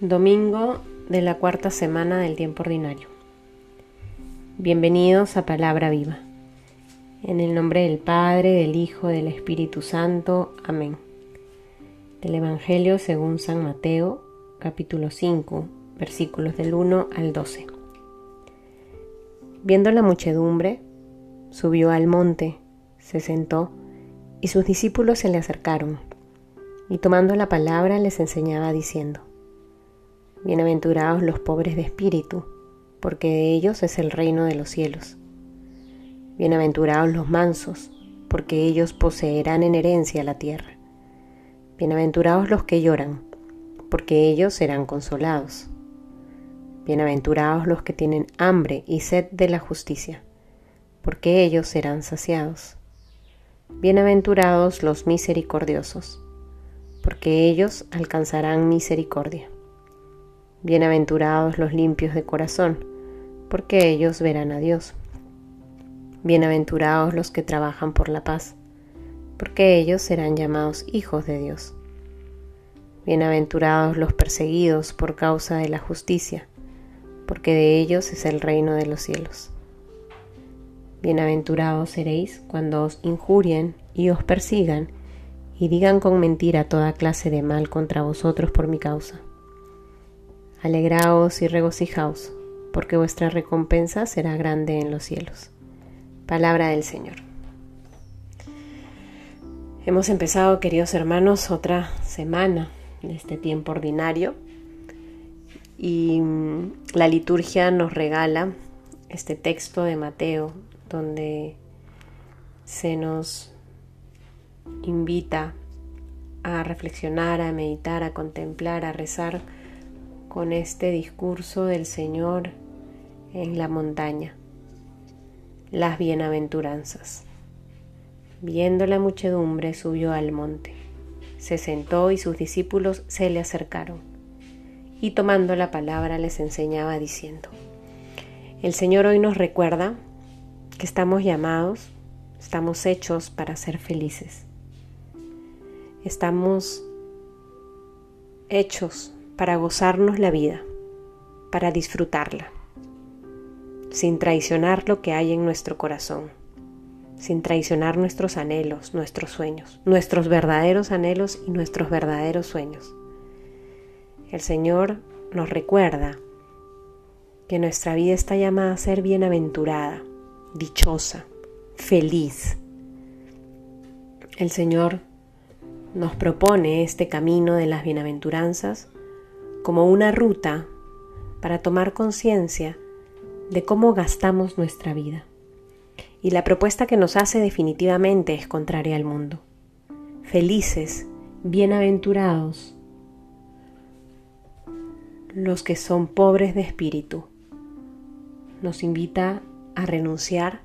Domingo de la cuarta semana del tiempo ordinario. Bienvenidos a Palabra Viva. En el nombre del Padre, del Hijo, del Espíritu Santo. Amén. Del Evangelio según San Mateo, capítulo 5, versículos del 1 al 12. Viendo la muchedumbre, subió al monte, se sentó, y sus discípulos se le acercaron, y tomando la palabra les enseñaba diciendo, Bienaventurados los pobres de espíritu, porque de ellos es el reino de los cielos. Bienaventurados los mansos, porque ellos poseerán en herencia la tierra. Bienaventurados los que lloran, porque ellos serán consolados. Bienaventurados los que tienen hambre y sed de la justicia, porque ellos serán saciados. Bienaventurados los misericordiosos, porque ellos alcanzarán misericordia. Bienaventurados los limpios de corazón, porque ellos verán a Dios. Bienaventurados los que trabajan por la paz, porque ellos serán llamados hijos de Dios. Bienaventurados los perseguidos por causa de la justicia, porque de ellos es el reino de los cielos. Bienaventurados seréis cuando os injurien y os persigan y digan con mentira toda clase de mal contra vosotros por mi causa. Alegraos y regocijaos, porque vuestra recompensa será grande en los cielos. Palabra del Señor. Hemos empezado, queridos hermanos, otra semana de este tiempo ordinario y mm, la liturgia nos regala este texto de Mateo donde se nos invita a reflexionar, a meditar, a contemplar, a rezar con este discurso del Señor en la montaña. Las bienaventuranzas. Viendo la muchedumbre, subió al monte. Se sentó y sus discípulos se le acercaron. Y tomando la palabra les enseñaba diciendo, El Señor hoy nos recuerda que estamos llamados, estamos hechos para ser felices. Estamos hechos para gozarnos la vida, para disfrutarla, sin traicionar lo que hay en nuestro corazón, sin traicionar nuestros anhelos, nuestros sueños, nuestros verdaderos anhelos y nuestros verdaderos sueños. El Señor nos recuerda que nuestra vida está llamada a ser bienaventurada, dichosa, feliz. El Señor nos propone este camino de las bienaventuranzas como una ruta para tomar conciencia de cómo gastamos nuestra vida. Y la propuesta que nos hace definitivamente es contraria al mundo. Felices, bienaventurados, los que son pobres de espíritu. Nos invita a renunciar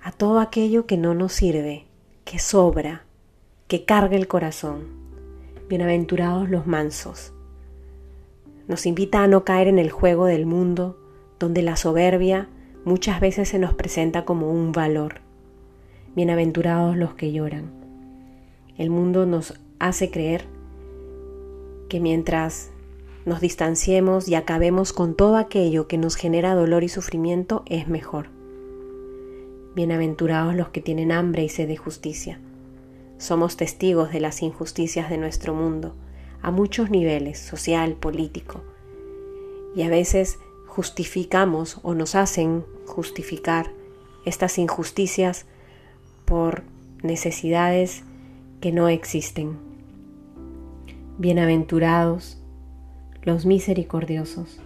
a todo aquello que no nos sirve, que sobra, que carga el corazón. Bienaventurados los mansos, nos invita a no caer en el juego del mundo, donde la soberbia muchas veces se nos presenta como un valor. Bienaventurados los que lloran. El mundo nos hace creer que mientras nos distanciemos y acabemos con todo aquello que nos genera dolor y sufrimiento, es mejor. Bienaventurados los que tienen hambre y sed de justicia. Somos testigos de las injusticias de nuestro mundo a muchos niveles, social, político, y a veces justificamos o nos hacen justificar estas injusticias por necesidades que no existen. Bienaventurados los misericordiosos.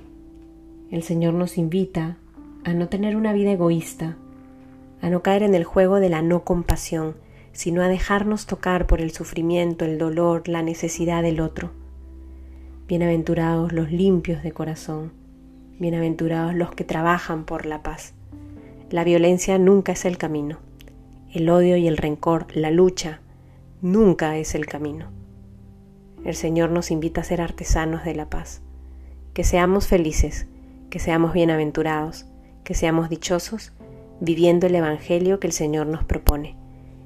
El Señor nos invita a no tener una vida egoísta, a no caer en el juego de la no compasión, sino a dejarnos tocar por el sufrimiento, el dolor, la necesidad del otro. Bienaventurados los limpios de corazón, bienaventurados los que trabajan por la paz. La violencia nunca es el camino. El odio y el rencor, la lucha, nunca es el camino. El Señor nos invita a ser artesanos de la paz. Que seamos felices, que seamos bienaventurados, que seamos dichosos, viviendo el Evangelio que el Señor nos propone.